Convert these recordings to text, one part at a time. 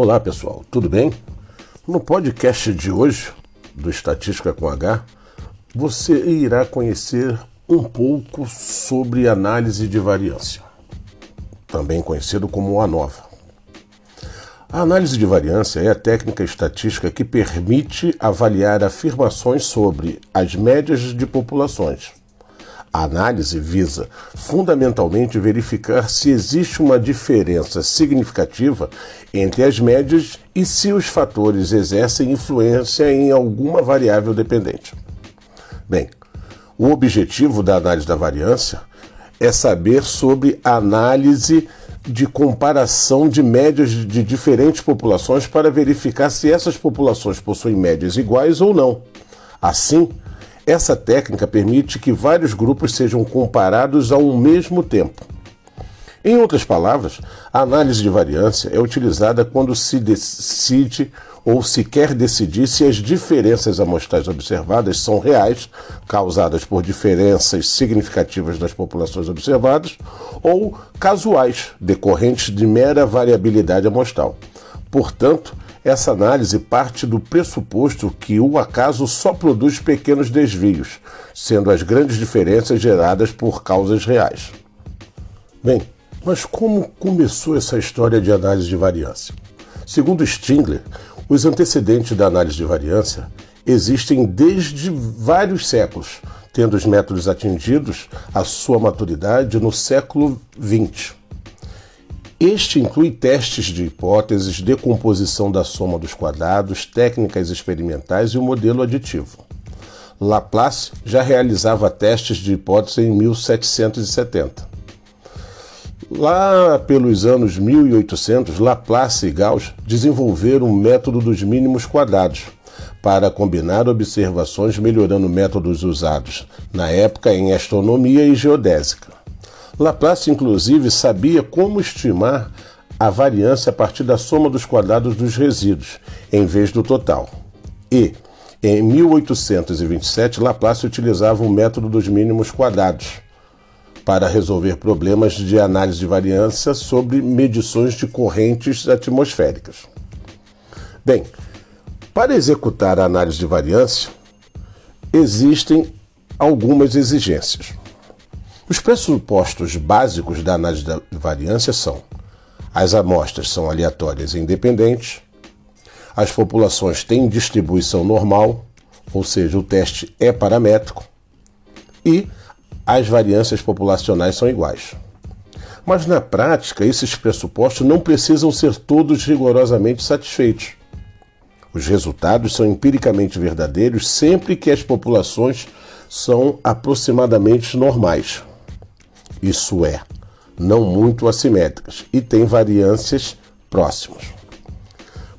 Olá pessoal, tudo bem? No podcast de hoje, do Estatística com H, você irá conhecer um pouco sobre análise de variância, também conhecido como ANOVA. A análise de variância é a técnica estatística que permite avaliar afirmações sobre as médias de populações. A análise visa fundamentalmente verificar se existe uma diferença significativa entre as médias e se os fatores exercem influência em alguma variável dependente. Bem, o objetivo da análise da variância é saber sobre a análise de comparação de médias de diferentes populações para verificar se essas populações possuem médias iguais ou não. Assim, essa técnica permite que vários grupos sejam comparados ao mesmo tempo. Em outras palavras, a análise de variância é utilizada quando se decide ou se quer decidir se as diferenças amostrais observadas são reais, causadas por diferenças significativas das populações observadas, ou casuais, decorrentes de mera variabilidade amostral. Portanto, essa análise parte do pressuposto que o acaso só produz pequenos desvios, sendo as grandes diferenças geradas por causas reais. Bem, mas como começou essa história de análise de variância? Segundo Stingler, os antecedentes da análise de variância existem desde vários séculos, tendo os métodos atingidos a sua maturidade no século XX. Este inclui testes de hipóteses, decomposição da soma dos quadrados, técnicas experimentais e o modelo aditivo. Laplace já realizava testes de hipótese em 1770. Lá pelos anos 1800, Laplace e Gauss desenvolveram o método dos mínimos quadrados para combinar observações melhorando métodos usados na época em astronomia e geodésica. Laplace, inclusive, sabia como estimar a variância a partir da soma dos quadrados dos resíduos, em vez do total. E, em 1827, Laplace utilizava o método dos mínimos quadrados para resolver problemas de análise de variância sobre medições de correntes atmosféricas. Bem, para executar a análise de variância, existem algumas exigências. Os pressupostos básicos da análise de variância são: as amostras são aleatórias e independentes, as populações têm distribuição normal, ou seja, o teste é paramétrico, e as variâncias populacionais são iguais. Mas na prática, esses pressupostos não precisam ser todos rigorosamente satisfeitos. Os resultados são empiricamente verdadeiros sempre que as populações são aproximadamente normais. Isso é, não muito assimétricas e têm variâncias próximas.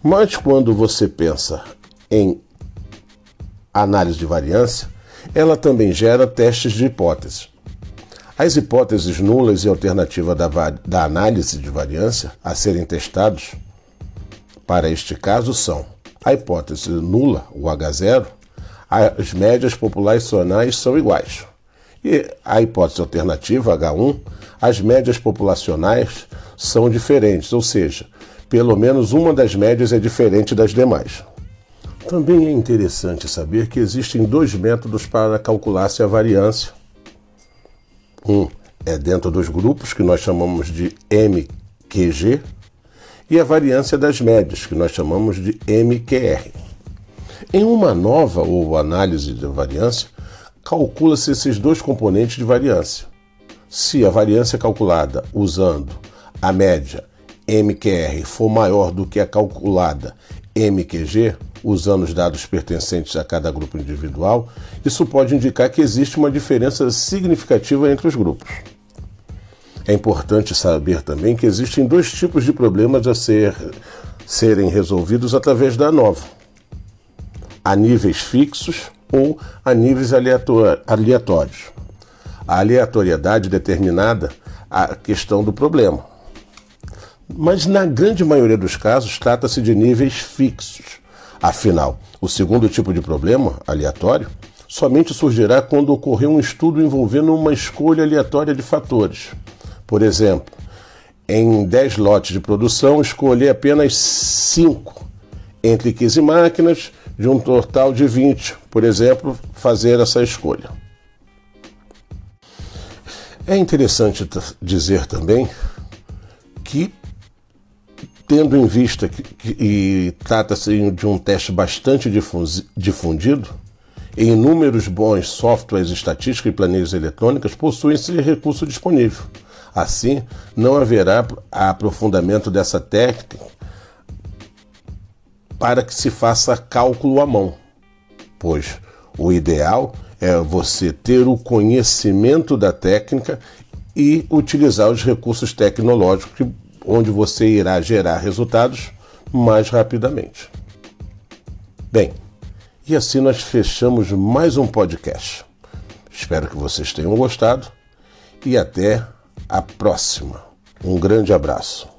Mas quando você pensa em análise de variância, ela também gera testes de hipóteses. As hipóteses nulas e alternativa da, da análise de variância a serem testados para este caso são a hipótese nula, o H0, as médias populacionais são iguais. E a hipótese alternativa, H1, as médias populacionais são diferentes, ou seja, pelo menos uma das médias é diferente das demais. Também é interessante saber que existem dois métodos para calcular-se a variância. Um é dentro dos grupos, que nós chamamos de MQG, e a variância das médias, que nós chamamos de MQR. Em uma nova ou análise de variância, calcula-se esses dois componentes de variância. Se a variância calculada usando a média MQR for maior do que a calculada MQG, usando os dados pertencentes a cada grupo individual, isso pode indicar que existe uma diferença significativa entre os grupos. É importante saber também que existem dois tipos de problemas a ser, serem resolvidos através da nova: a níveis fixos ou a níveis aleatórios. A aleatoriedade determinada a questão do problema. Mas na grande maioria dos casos trata-se de níveis fixos Afinal, o segundo tipo de problema, aleatório, somente surgirá quando ocorrer um estudo envolvendo uma escolha aleatória de fatores. Por exemplo, em 10 lotes de produção, escolher apenas 5 entre 15 máquinas, de um total de 20, por exemplo, fazer essa escolha. É interessante dizer também que, tendo em vista que, que e trata-se de um teste bastante difundido, em inúmeros bons softwares estatísticos e planilhas eletrônicas possuem esse recurso disponível. Assim, não haverá aprofundamento dessa técnica para que se faça cálculo à mão, pois o ideal é você ter o conhecimento da técnica e utilizar os recursos tecnológicos onde você irá gerar resultados mais rapidamente. Bem, e assim nós fechamos mais um podcast. Espero que vocês tenham gostado e até a próxima. Um grande abraço.